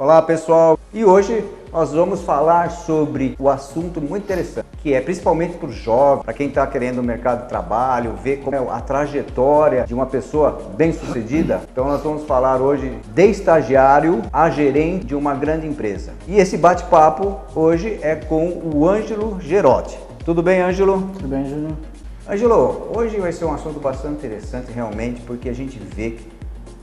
Olá pessoal, e hoje nós vamos falar sobre o assunto muito interessante, que é principalmente para o jovem, para quem está querendo o mercado de trabalho, ver como é a trajetória de uma pessoa bem sucedida. Então nós vamos falar hoje de estagiário a gerente de uma grande empresa. E esse bate-papo hoje é com o Ângelo Gerotti. Tudo bem, Ângelo? Tudo bem, Júlio? Ângelo, hoje vai ser um assunto bastante interessante realmente, porque a gente vê que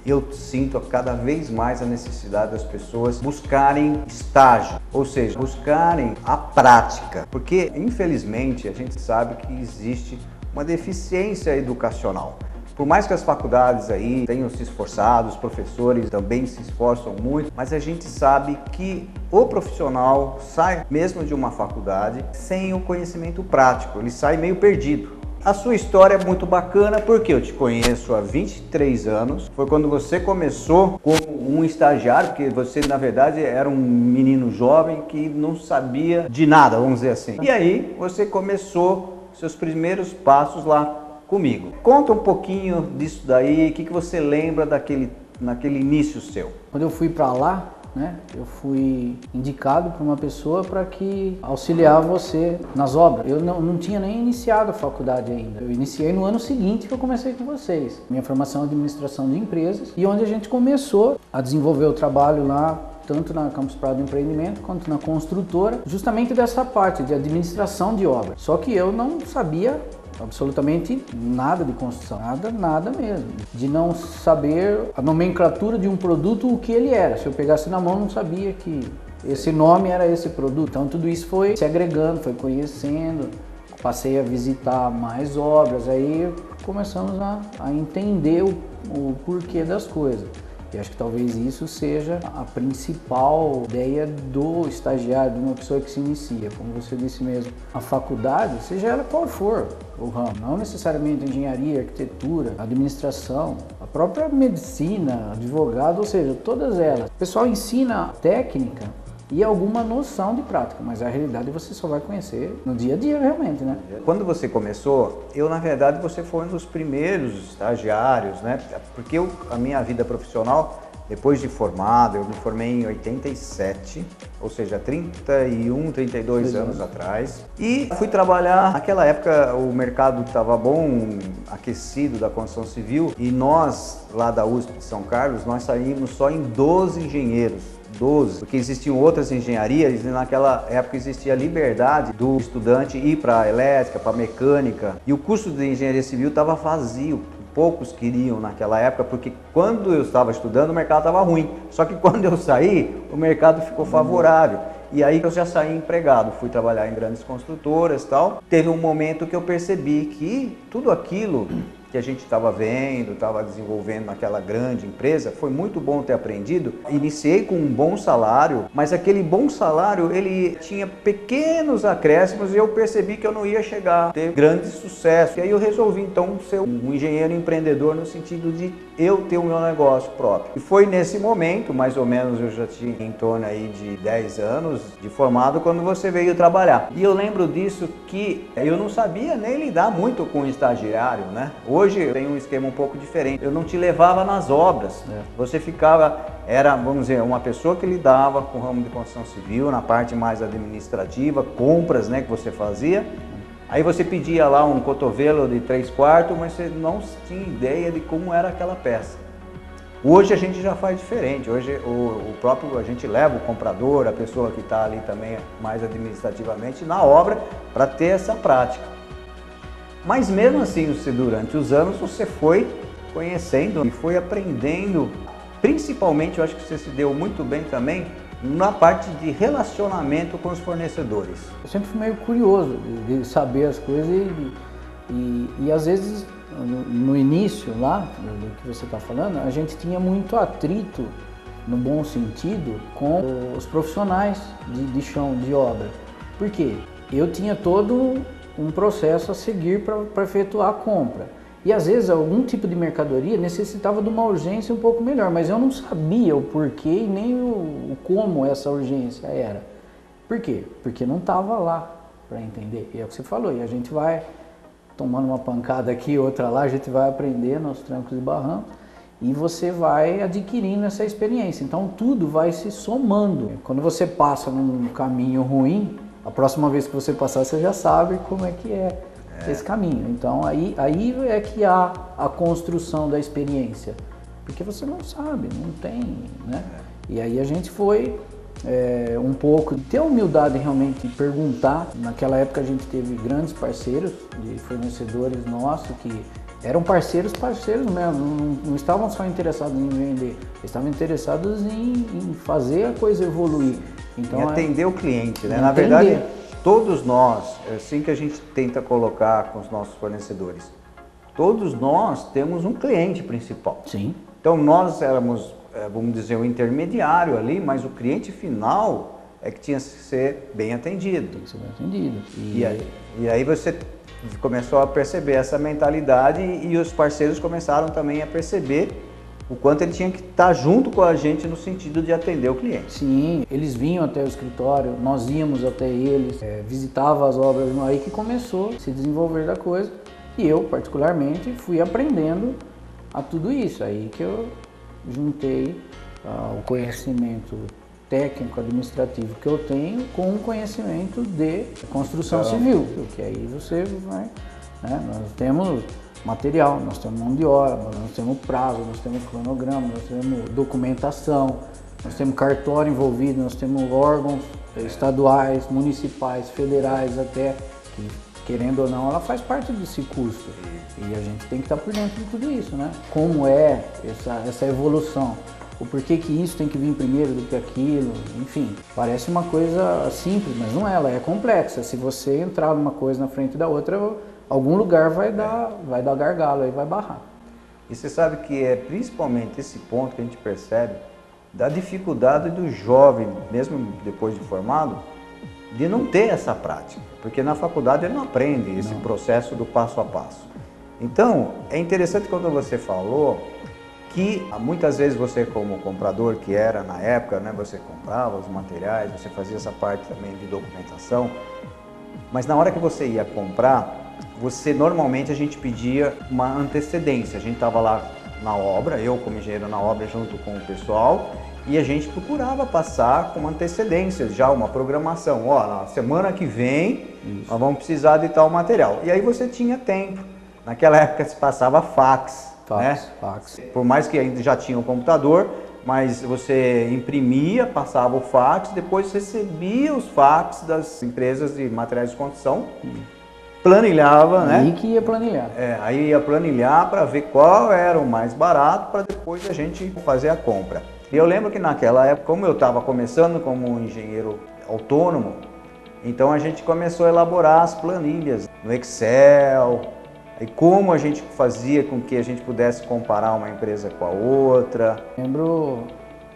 eu sinto cada vez mais a necessidade das pessoas buscarem estágio, ou seja, buscarem a prática, porque infelizmente a gente sabe que existe uma deficiência educacional. Por mais que as faculdades aí tenham se esforçado, os professores também se esforçam muito, mas a gente sabe que o profissional sai mesmo de uma faculdade sem o conhecimento prático, ele sai meio perdido. A sua história é muito bacana porque eu te conheço há 23 anos. Foi quando você começou como um estagiário, porque você na verdade era um menino jovem que não sabia de nada, vamos dizer assim. E aí você começou seus primeiros passos lá comigo. Conta um pouquinho disso daí, o que, que você lembra daquele, naquele início seu? Quando eu fui para lá, né? Eu fui indicado por uma pessoa para que auxiliar você nas obras. Eu não, não tinha nem iniciado a faculdade ainda. Eu iniciei no ano seguinte que eu comecei com vocês. Minha formação é administração de empresas e onde a gente começou a desenvolver o trabalho lá tanto na Campus Prado Empreendimento quanto na construtora, justamente dessa parte de administração de obras. Só que eu não sabia absolutamente nada de construção, nada, nada mesmo. De não saber a nomenclatura de um produto, o que ele era. Se eu pegasse na mão, não sabia que esse nome era esse produto. Então tudo isso foi se agregando, foi conhecendo. Passei a visitar mais obras, aí começamos a, a entender o, o porquê das coisas. E acho que talvez isso seja a principal ideia do estagiário, de uma pessoa que se inicia. Como você disse mesmo, a faculdade, seja ela qual for o ramo, não necessariamente engenharia, arquitetura, administração, a própria medicina, advogado, ou seja, todas elas. O pessoal ensina técnica e alguma noção de prática, mas a realidade você só vai conhecer no dia a dia realmente, né? Quando você começou, eu na verdade você foi um dos primeiros estagiários, né? Porque eu, a minha vida profissional, depois de formado, eu me formei em 87, ou seja, 31, 32 Sim. anos atrás. E fui trabalhar, naquela época o mercado estava bom, aquecido da construção civil, e nós, lá da USP de São Carlos, nós saímos só em 12 engenheiros 12, porque existiam outras engenharias e naquela época existia liberdade do estudante ir para elétrica, para mecânica, e o curso de engenharia civil estava vazio. Poucos queriam naquela época, porque quando eu estava estudando o mercado estava ruim. Só que quando eu saí, o mercado ficou favorável. E aí eu já saí empregado, fui trabalhar em grandes construtoras tal. Teve um momento que eu percebi que tudo aquilo que a gente estava vendo, estava desenvolvendo naquela grande empresa, foi muito bom ter aprendido. Iniciei com um bom salário, mas aquele bom salário ele tinha pequenos acréscimos e eu percebi que eu não ia chegar a ter grande sucesso. E aí eu resolvi então ser um engenheiro empreendedor no sentido de eu ter o meu negócio próprio. E foi nesse momento, mais ou menos eu já tinha em torno aí de 10 anos de formado quando você veio trabalhar. E eu lembro disso que eu não sabia nem lidar muito com o estagiário, né? Hoje Hoje tem um esquema um pouco diferente. Eu não te levava nas obras. É. Você ficava, era, vamos dizer, uma pessoa que lidava com o ramo de construção civil, na parte mais administrativa, compras né, que você fazia. Aí você pedia lá um cotovelo de três quartos, mas você não tinha ideia de como era aquela peça. Hoje a gente já faz diferente. Hoje o, o próprio a gente leva o comprador, a pessoa que está ali também mais administrativamente na obra para ter essa prática. Mas mesmo assim, você, durante os anos, você foi conhecendo e foi aprendendo. Principalmente, eu acho que você se deu muito bem também na parte de relacionamento com os fornecedores. Eu sempre fui meio curioso de saber as coisas e, e, e às vezes no, no, início lá do que você está falando, a gente tinha muito atrito, no bom sentido, com os profissionais de, de chão, de obra. Por quê? Eu tinha todo um processo a seguir para efetuar a compra. E às vezes algum tipo de mercadoria necessitava de uma urgência um pouco melhor, mas eu não sabia o porquê e nem o, como essa urgência era. Por quê? Porque não estava lá para entender. E é o que você falou, e a gente vai tomando uma pancada aqui, outra lá, a gente vai aprendendo aos trancos e barrancos. e você vai adquirindo essa experiência. Então tudo vai se somando. Quando você passa num caminho ruim, a próxima vez que você passar você já sabe como é que é, é. esse caminho. Então aí, aí é que há a construção da experiência, porque você não sabe, não tem, né? É. E aí a gente foi é, um pouco, ter a humildade realmente de perguntar. Naquela época a gente teve grandes parceiros de fornecedores nossos que eram parceiros, parceiros mesmo, não, não estavam só interessados em vender, estavam interessados em, em fazer a coisa evoluir. Então, em é atender é, o cliente, né? Na verdade, todos nós, é assim que a gente tenta colocar com os nossos fornecedores, todos nós temos um cliente principal. Sim. Então nós éramos, é, vamos dizer, o intermediário ali, mas o cliente final é que tinha que ser bem atendido. Tem que ser bem atendido. E, e aí, e aí você começou a perceber essa mentalidade e os parceiros começaram também a perceber o quanto ele tinha que estar junto com a gente no sentido de atender o cliente. Sim, eles vinham até o escritório, nós íamos até eles, é, visitava as obras, aí que começou a se desenvolver da coisa. E eu particularmente fui aprendendo a tudo isso, aí que eu juntei uh, o conhecimento técnico administrativo que eu tenho com o conhecimento de construção então, civil, porque aí você vai, né, nós temos material, nós temos mão de obra, nós temos prazo, nós temos cronograma, nós temos documentação, nós temos cartório envolvido, nós temos órgãos estaduais, municipais, federais até, que querendo ou não, ela faz parte desse custo. E a gente tem que estar por dentro de tudo isso, né? Como é essa, essa evolução o porquê que isso tem que vir primeiro do que aquilo, enfim. Parece uma coisa simples, mas não é, ela é complexa. Se você entrar numa coisa na frente da outra, algum lugar vai dar, vai dar gargalo aí, vai barrar. E você sabe que é principalmente esse ponto que a gente percebe da dificuldade do jovem, mesmo depois de formado, de não ter essa prática, porque na faculdade ele não aprende esse não. processo do passo a passo. Então, é interessante quando você falou que muitas vezes você como comprador que era na época, né, você comprava os materiais, você fazia essa parte também de documentação, mas na hora que você ia comprar, você normalmente a gente pedia uma antecedência. A gente estava lá na obra, eu como engenheiro na obra junto com o pessoal, e a gente procurava passar com antecedência, já uma programação. Ó, na semana que vem Isso. nós vamos precisar de tal material. E aí você tinha tempo. Naquela época se passava fax. Fax, né? fax. Por mais que ainda já tinha um computador, mas você imprimia, passava o fax, depois recebia os fax das empresas de materiais de construção, planilhava, aí né? Aí que ia planilhar. É, aí ia planilhar para ver qual era o mais barato para depois a gente fazer a compra. E eu lembro que naquela época, como eu estava começando como um engenheiro autônomo, então a gente começou a elaborar as planilhas no Excel, e como a gente fazia com que a gente pudesse comparar uma empresa com a outra. Lembro,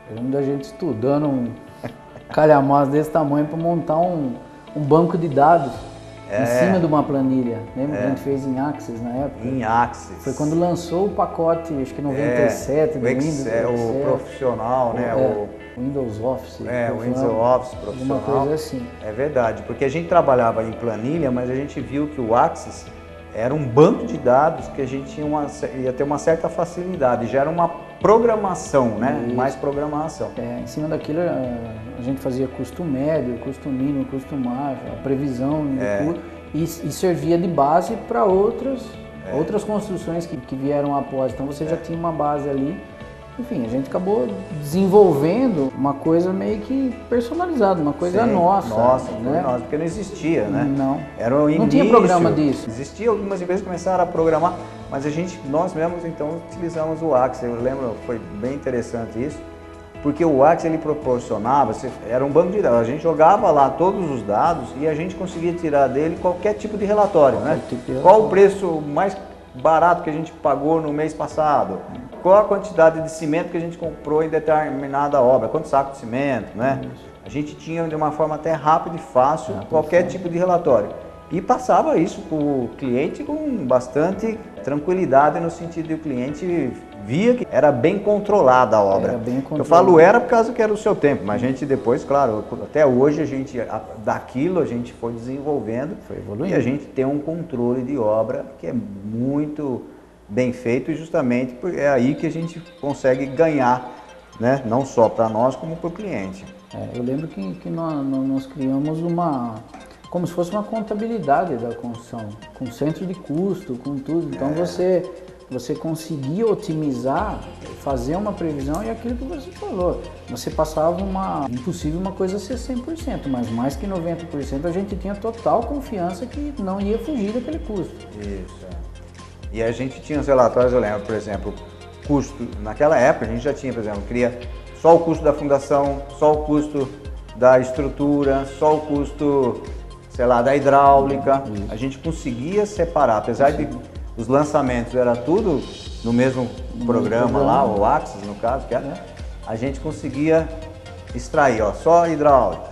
lembro da gente estudando um calhamaço desse tamanho para montar um, um banco de dados é. em cima de uma planilha. Lembra é. que a gente fez em Axis na época? Em Axis. Foi quando lançou o pacote, acho que 97 é. do Windows. Excel, o profissional, né? É. O Windows Office. É, o Windows Office profissional. Uma coisa assim. É verdade, porque a gente trabalhava em planilha, mas a gente viu que o Axis era um banco de dados que a gente tinha uma, ia ter uma certa facilidade, já era uma programação, né? Isso. Mais programação. É, em cima daquilo eh, a gente fazia custo médio, custo mínimo, custo máximo, a previsão é. custo, e, e, servia de base para outras, é. outras construções que, que vieram após. Então você já é. tinha uma base ali enfim, a gente acabou desenvolvendo uma coisa meio que personalizada, uma coisa Sim, nossa. Nossa, né? nossa, porque não existia, né? Não. Era o início. Não tinha programa disso. Existia, algumas empresas começaram a programar, mas a gente, nós mesmos então utilizamos o Axis. Eu lembro, foi bem interessante isso, porque o Axis ele proporcionava, era um banco de dados, a gente jogava lá todos os dados e a gente conseguia tirar dele qualquer tipo de relatório, né? Tipo de relatório. Qual o preço mais barato que a gente pagou no mês passado? Qual a quantidade de cimento que a gente comprou em determinada obra? Quantos sacos de cimento, né? A gente tinha de uma forma até rápida e fácil qualquer tipo de relatório. E passava isso para o cliente com bastante tranquilidade, no sentido de o cliente via que era bem controlada a obra. Eu falo era por causa que era o seu tempo, mas a gente depois, claro, até hoje a gente, daquilo a gente foi desenvolvendo foi evoluindo. e a gente tem um controle de obra que é muito bem feito e justamente é aí que a gente consegue ganhar, né? não só para nós como para o cliente. É, eu lembro que, que nós, nós, criamos uma, como se fosse uma contabilidade da construção, com centro de custo, com tudo. Então é. você, você conseguia otimizar, fazer uma previsão e aquilo que você falou. Você passava uma. Impossível uma coisa ser 100%, mas mais que 90% a gente tinha total confiança que não ia fugir daquele custo. Isso. É. E a gente tinha os relatórios, eu lembro, por exemplo, custo. Naquela época a gente já tinha, por exemplo, queria só o custo da fundação, só o custo da estrutura, só o custo, sei lá, da hidráulica. Isso. A gente conseguia separar, apesar de os lançamentos era tudo no mesmo programa, programa. lá, o Axis no caso, que era, é, a gente conseguia extrair, ó, só hidráulica.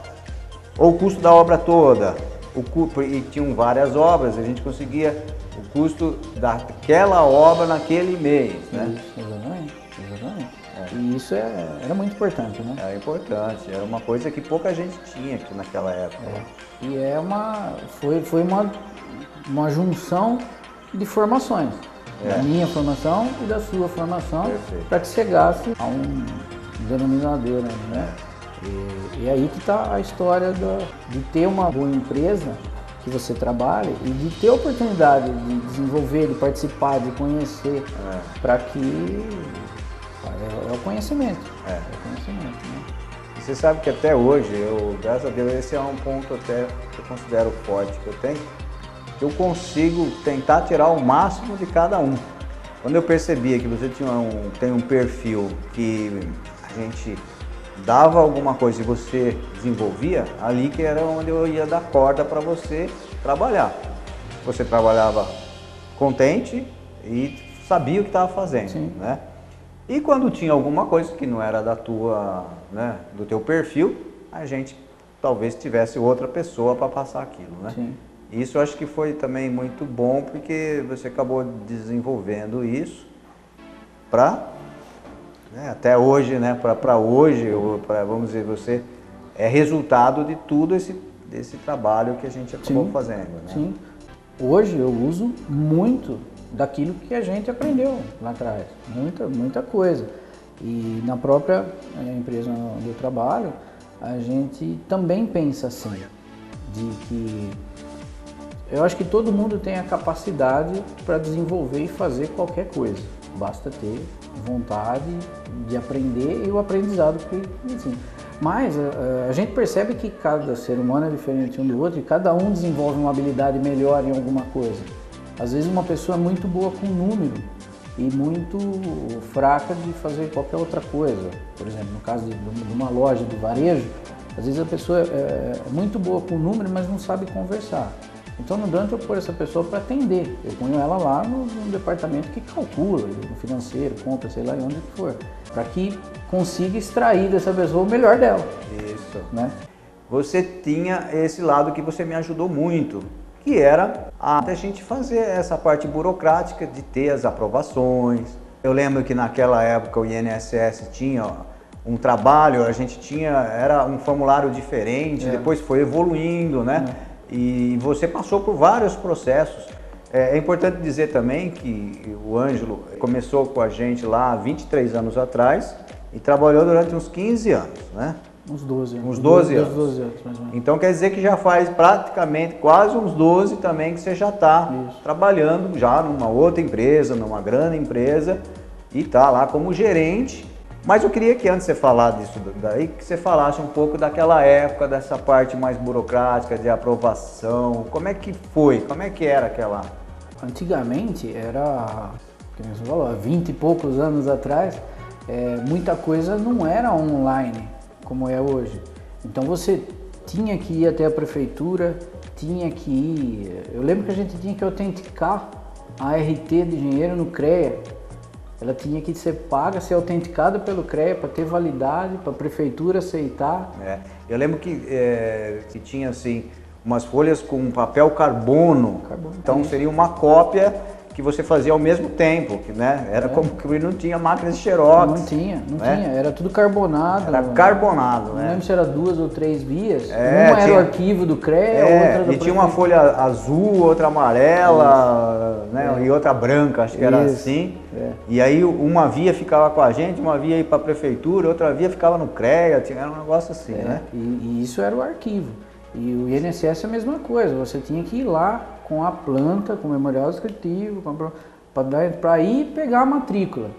Ou o custo da obra toda, o, e tinham várias obras, a gente conseguia o custo daquela obra naquele mês. Né? Isso, exatamente, exatamente. É. E isso é, era muito importante, né? Era importante, era uma coisa que pouca gente tinha aqui naquela época. É. E é uma. Foi, foi uma, uma junção de formações. É. Da minha formação e da sua formação, para que chegasse a um denominador, né? E, e aí que está a história do, de ter uma boa empresa que você trabalha e de ter a oportunidade de desenvolver, de participar, de conhecer, é. para que é, é, o conhecimento. É, é o conhecimento. Né? Você sabe que até hoje, eu, graças a Deus, esse é um ponto até que eu considero forte que eu tenho, eu consigo tentar tirar o máximo de cada um. Quando eu percebia que você tinha um, tem um perfil que a gente dava alguma coisa e você desenvolvia, ali que era onde eu ia dar corda para você trabalhar. Você trabalhava contente e sabia o que estava fazendo, Sim. né? E quando tinha alguma coisa que não era da tua, né, do teu perfil, a gente talvez tivesse outra pessoa para passar aquilo, né? Sim. Isso eu acho que foi também muito bom porque você acabou desenvolvendo isso para né, até hoje, né, para hoje, pra, vamos dizer, você é resultado de tudo esse desse trabalho que a gente acabou sim, fazendo. Né? Sim. Hoje eu uso muito daquilo que a gente aprendeu lá atrás, muita, muita coisa. E na própria eh, empresa onde eu trabalho, a gente também pensa assim, de que eu acho que todo mundo tem a capacidade para desenvolver e fazer qualquer coisa. Basta ter vontade de aprender e o aprendizado que assim. Mas a, eh, a, gente percebe que cada ser humano é diferente um do outro e cada um desenvolve uma habilidade melhor em alguma coisa. Às vezes uma pessoa é muito boa com número e muito fraca de fazer qualquer outra coisa. Por exemplo, no caso de, de uma loja de varejo, às vezes a pessoa é, é muito boa com número, mas não sabe conversar. Então não adianta eu pôr essa pessoa para atender. Eu ponho ela lá no, no, departamento que calcula, no financeiro, compra, sei lá onde for, para que consiga extrair dessa pessoa o melhor dela. Isso. Né? Você tinha esse lado que você me ajudou muito, que era a, a gente fazer essa parte burocrática de ter as aprovações. Eu lembro que naquela época o INSS tinha um trabalho, a gente tinha, era um formulário diferente, é. depois foi evoluindo, né? É. E você passou por vários processos. É, é, importante dizer também que o Ângelo começou com a gente lá há 23 anos atrás e trabalhou durante uns 15 anos, né? Uns 12 anos. Uns 12 anos. 12 anos mais ou menos. Então quer dizer que já faz praticamente quase uns 12 também que você já está trabalhando já numa outra empresa, numa grande empresa e está lá como gerente mas eu queria que antes de você falar disso daí, que você falasse um pouco daquela época, dessa parte mais burocrática de aprovação. Como é que foi? Como é que era aquela? Antigamente era, como você falou, há 20 e poucos anos atrás, é, muita coisa não era online como é hoje. Então você tinha que ir até a prefeitura, tinha que ir. Eu lembro que a gente tinha que autenticar a RT de engenheiro no CREA ela tinha que ser paga, ser autenticada pelo CREA para ter validade, para a prefeitura aceitar. É. Eu lembro que, é, que tinha assim umas folhas com papel carbono. carbono. Então seria uma cópia que você fazia ao mesmo tempo, que, né? Era é. como que não tinha máquina de xerox. Não tinha, não né? tinha. Era tudo carbonado. Era carbonado, não né? Não lembro se era duas ou três vias. É, uma tinha, era o arquivo do CREA, é, outra E tinha uma folha azul, outra amarela, né? É. E outra branca, acho que era Isso. assim. É. E aí uma via ficava com a gente, uma via ia para a prefeitura, outra via ficava no CREA, tinha, era um negócio assim, é, né? E, e isso era o arquivo. E o INSS é a mesma coisa, você tinha que ir lá com a planta, com o memorial descritivo, para ir pegar a matrícula.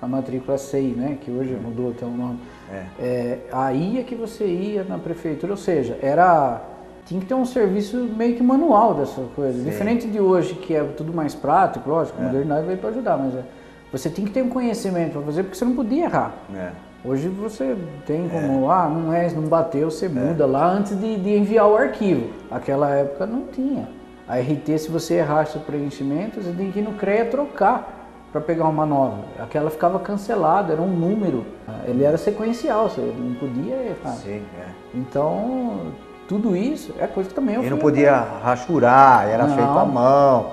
A matrícula SEI, né? Que hoje mudou até o nome. É. É, aí é que você ia na prefeitura, ou seja, era. Tinha que ter um serviço meio que manual dessa coisa. Sim. Diferente de hoje, que é tudo mais prático, lógico, a é. modernidade veio para ajudar, mas é, você tinha que ter um conhecimento para fazer, porque você não podia errar. É. Hoje você tem como, é. ah, não é, não bateu, você é. muda lá antes de, de, enviar o arquivo. Aquela época não tinha. A RT, se você errasse o preenchimento, você tem que ir no CREA trocar para pegar uma nova. Aquela ficava cancelada, era um número. Ele era sequencial, você não podia errar. Sim, é. Então, tudo isso é coisa que também eu E não podia rachurar, era não. feito à mão.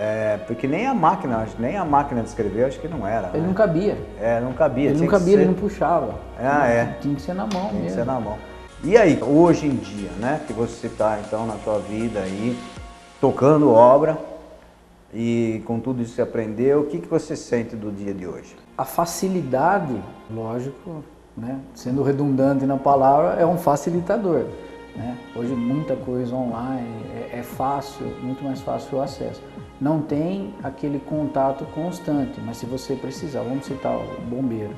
É, porque nem a máquina, nem a máquina de escrever, acho que não era. Ele né? não cabia. É, não cabia. Ele não cabia, ser... ele não puxava. Ah, é. Tinha que ser na mão Tinha mesmo. que ser na mão. E aí, hoje em dia, né, que você está então na sua vida aí, tocando obra e com tudo isso você aprendeu, o que, que você sente do dia de hoje? A facilidade, lógico, né, sendo redundante na palavra, é um facilitador. Né? Hoje muita coisa online, é, é fácil, muito mais fácil o acesso não tem aquele contato constante, mas se você precisar, vamos citar o bombeiro.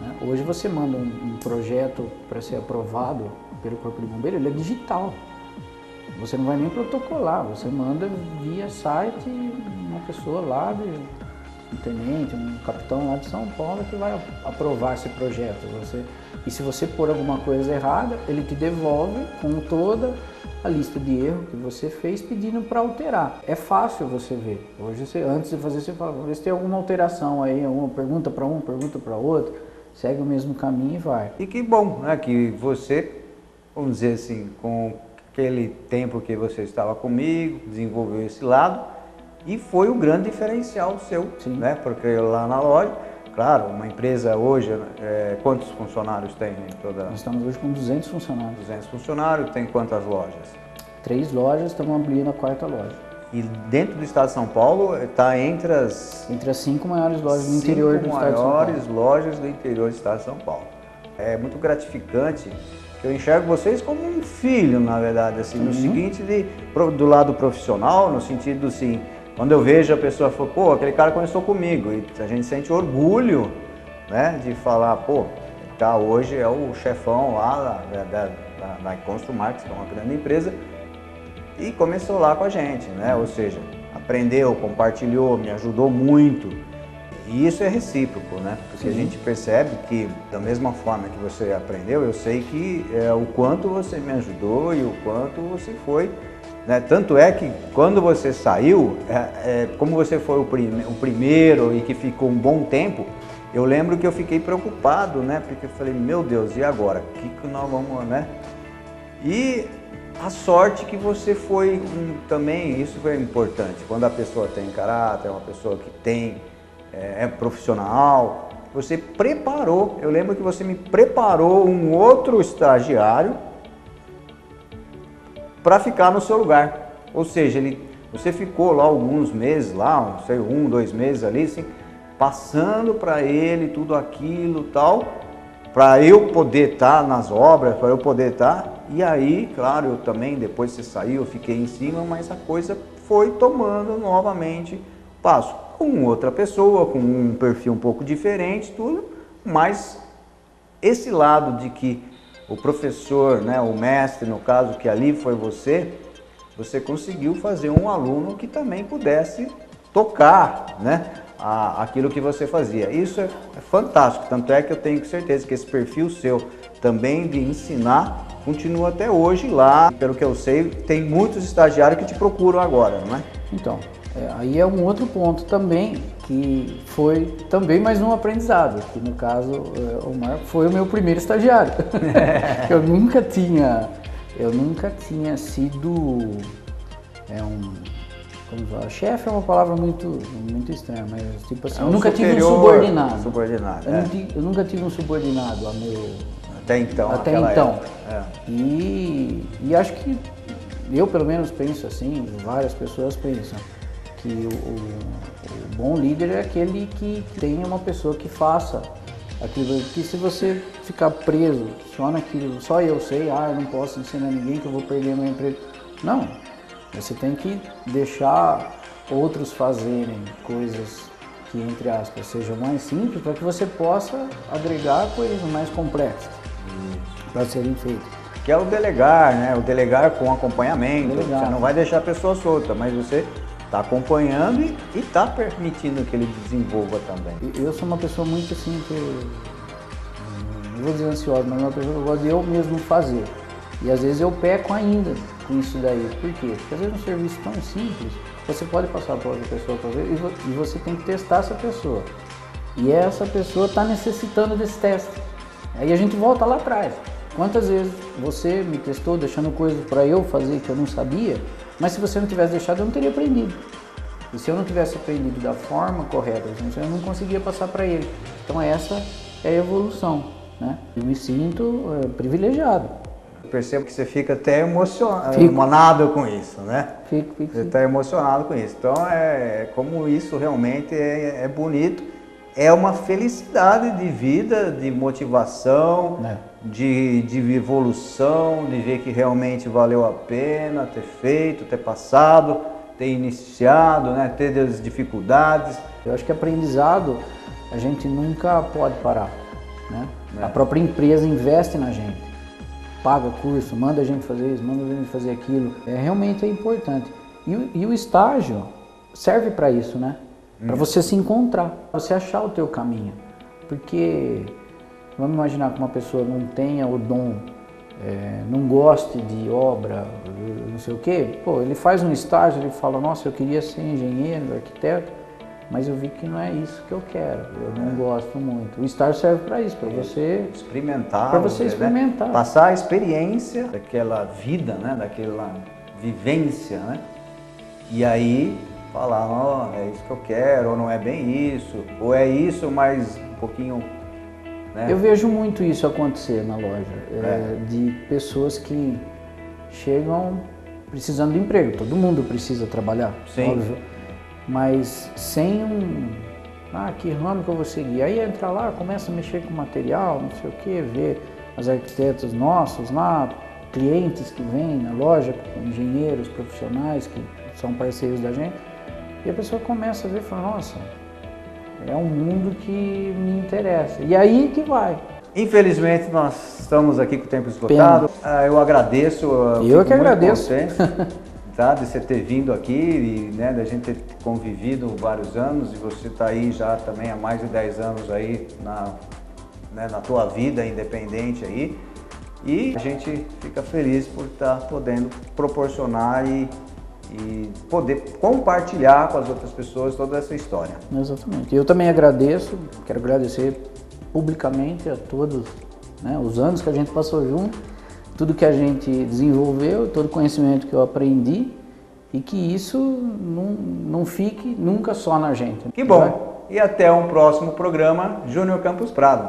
Né? Hoje você manda um, um projeto para ser aprovado pelo Corpo de Bombeiro, ele é digital. Você não vai nem protocolar, você manda via site uma pessoa lá, de, um tenente, um capitão lá de São Paulo que vai aprovar esse projeto. Você, e se você pôr alguma coisa errada, ele te devolve com toda a lista de erro que você fez pedindo para alterar. É fácil você ver. Hoje, você, antes de fazer, você fala, vê se tem alguma alteração aí, alguma pergunta para um, pergunta para outro, segue o mesmo caminho e vai. E que bom, né, que você, vamos dizer assim, com aquele tempo que você estava comigo, desenvolveu esse lado e foi o grande diferencial seu, Sim. né? Porque lá na loja Claro, uma empresa hoje, é, quantos funcionários tem em toda? Nós estamos hoje com 200 funcionários. 200 funcionários, tem quantas lojas? Três lojas, estamos abrindo a quarta loja. E dentro do estado de São Paulo está entre as... Entre as cinco maiores lojas do interior do estado de São Paulo. maiores lojas do interior do estado de São Paulo. É muito gratificante eu enxergo vocês como um filho, na verdade, assim, uhum. no seguinte de, do lado profissional, no sentido assim, quando eu vejo a pessoa fala, pô, aquele cara começou comigo, e a gente sente orgulho, né, de falar, pô, tá, hoje é o chefão lá da, da, da, da Constru Marques, que é uma grande empresa, e começou lá com a gente, né, ou seja, aprendeu, compartilhou, me ajudou muito, e isso é recíproco, né? Porque Sim. a gente percebe que, da mesma forma que você aprendeu, eu sei que é, o quanto você me ajudou e o quanto você foi né? Tanto é que quando você saiu, é, é, como você foi o, prime o, primeiro e que ficou um bom tempo, eu lembro que eu fiquei preocupado, né? Porque eu falei, meu Deus, e agora? O que, que nós vamos, né? E a sorte que você foi um, também, isso foi importante. Quando a pessoa tem caráter, é uma pessoa que tem, é, é profissional, você preparou. Eu lembro que você me preparou um outro estagiário para ficar no seu lugar. Ou seja, ele, você ficou lá alguns meses, lá, sei, um, dois meses ali, assim, passando para ele tudo aquilo tal, para eu poder estar tá nas obras, para eu poder estar. Tá. E aí, claro, eu também, depois você saiu, eu fiquei em cima, mas a coisa foi tomando novamente passo. Com outra pessoa, com um perfil um pouco diferente, tudo, mas esse lado de que o professor, né, o mestre, no caso que ali foi você, você conseguiu fazer um aluno que também pudesse tocar, né, a, aquilo que você fazia. Isso é, é fantástico, tanto é que eu tenho certeza que esse perfil seu também de ensinar continua até hoje lá. Pelo que eu sei, tem muitos estagiários que te procuram agora, não é? Então, é, aí é um outro ponto também que foi também mais um aprendizado, que no caso é, o Marco foi o meu primeiro estagiário. eu nunca tinha, eu nunca tinha sido é um, vamos usar. Chefe é uma palavra muito, muito estranha, mas tipo assim, É um eu nunca tive um subordinado. subordinado, eu, é. eu nunca tive um subordinado a meu, Até então. até então. É. E, e acho que eu pelo menos penso assim, várias pessoas pensam, que o, o- o bom líder é aquele que tenha uma pessoa que faça aquilo. Que se você ficar preso só naquilo, só eu sei, ah, eu não posso ensinar ninguém que eu vou perder meu emprego. Não, você tem que deixar outros fazerem coisas que, entre aspas, sejam mais simples para que você possa agregar coisas mais complexas para serem feitas. Que é o delegar, né? O delegar com acompanhamento. Delegar. Você não vai deixar a pessoa solta, mas você está acompanhando e está permitindo que ele desenvolva também. Eu sou uma pessoa muito assim que. Não vou dizer ansiosa, mas uma pessoa que eu gosto de eu mesmo fazer. E às vezes eu peco ainda com isso daí. Por quê? Porque às vezes um serviço tão simples, você pode passar para outra pessoa fazer e você tem que testar essa pessoa. E essa pessoa está necessitando desse teste. Aí a gente volta lá atrás. Quantas vezes você me testou deixando coisas para eu fazer que eu não sabia, mas se você não tivesse deixado eu não teria aprendido. E se eu não tivesse aprendido da forma correta, eu não conseguia passar para ele. Então essa é a evolução. Né? Eu me sinto eh, privilegiado. Eu percebo que você fica até emocionado, Fico. emocionado com isso, né? Fico, fico, Você está emocionado com isso. Então, é como isso realmente é, é bonito. É uma felicidade de vida, de motivação, É. de, de evolução, de ver que realmente valeu a pena ter feito, ter passado, ter iniciado, né? ter as dificuldades. Eu acho que aprendizado a gente nunca pode parar. Né? É. A própria empresa investe na gente, paga curso, manda a gente fazer isso, manda a gente fazer aquilo. É, realmente é importante. E, o- e o estágio serve para isso, né? Para você se encontrar, você achar o teu caminho. Porque vamos imaginar que uma pessoa não tenha o dom, é, não goste de obra, não sei o quê, pô, ele faz um estágio, ele fala, nossa, eu queria ser engenheiro, arquiteto, mas eu vi que não é isso que eu quero, eu não gosto muito. O estágio serve para isso, para você experimentar, Pra você né? experimentar. passar a experiência daquela vida, né? daquela vivência, né? E aí falar, ó, é isso que eu quero, ou não é bem isso, ou é isso, mas um pouquinho, né? Eu vejo muito isso acontecer na loja, é, É. de pessoas que chegam precisando de emprego. Todo mundo precisa trabalhar, Sim. óbvio, mas sem um, ah, que ramo que eu vou seguir. Aí entra lá, começa a mexer com material, não sei o que, ver os arquitetos nossos lá, clientes que vêm na loja, engenheiros profissionais que são parceiros da gente, e a pessoa começa a ver e fala, nossa, é um mundo que me interessa. E aí que vai. Infelizmente nós estamos aqui com o tempo esgotado. Ah, eu agradeço. Eu que agradeço. contente, tá, de você ter vindo aqui e né, da gente ter convivido vários anos e você está aí já também há mais de 10 anos aí na, né, na tua vida independente aí. E a gente fica feliz por estar podendo proporcionar e, e poder compartilhar com as outras pessoas toda essa história. Exatamente. Eu também agradeço, quero agradecer publicamente a todos né, os anos que a gente passou junto, tudo que a gente desenvolveu, todo o conhecimento que eu aprendi e que isso não, não fique nunca só na gente. Que bom! E até um próximo programa Júnior Campos Prado.